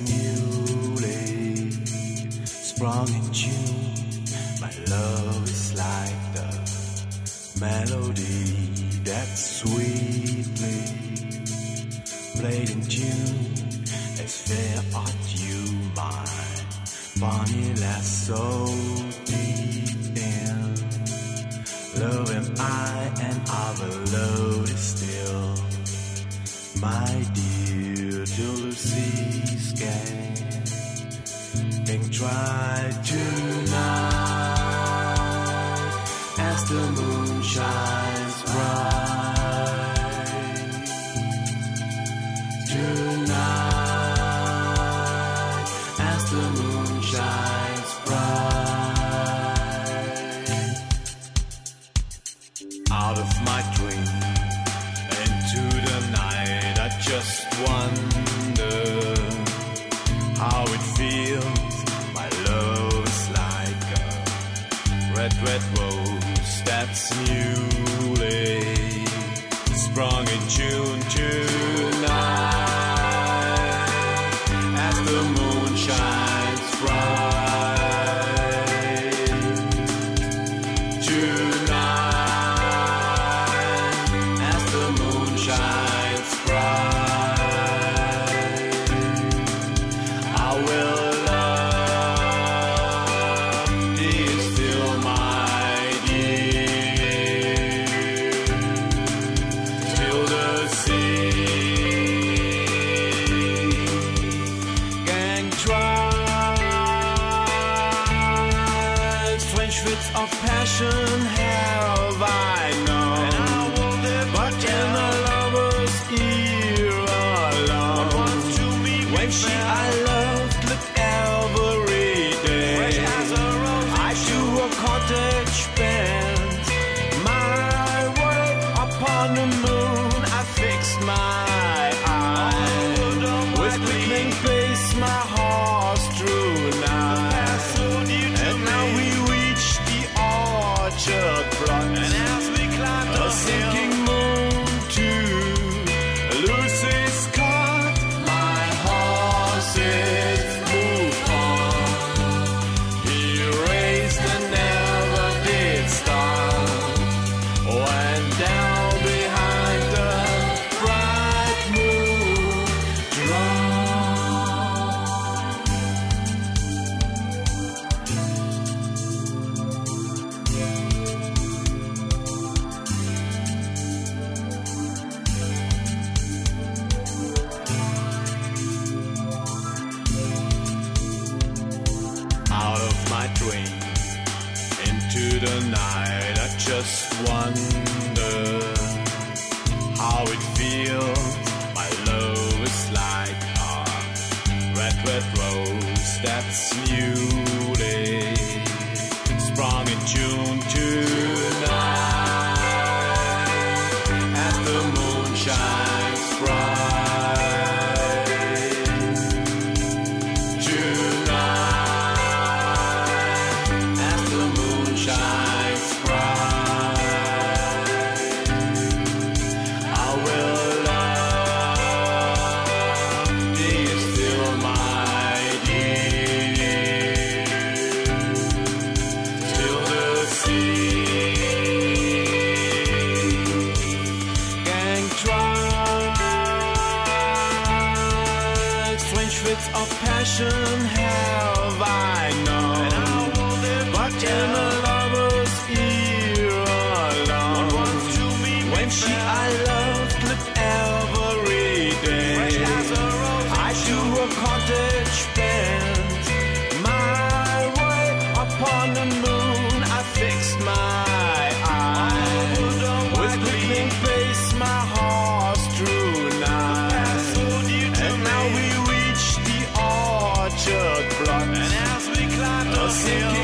newly sprung in June. My love is like the melody that's sweetly played in June. As fair art you mine, vanilla so deep in love am I and our love is still my dear till the seas can and try tonight as the moon shines bright. Tonight as the moon shines bright. Out of my dream into the night I just wonder the moon shines bright. Tonight as the moon shines strange of passion have I known? But in a lover's ear alone? When she I loved looked every day. I to a cottage bent my way upon the dream into the night. I just wonder how it feels. My love is like a red, red rose that's newly sprung in June tonight as the moon shines Fits of passion have I known, but in a lover's ear alone. When she I loved lived every day, I to a cottage bent my way upon the moon. I fixed my myself.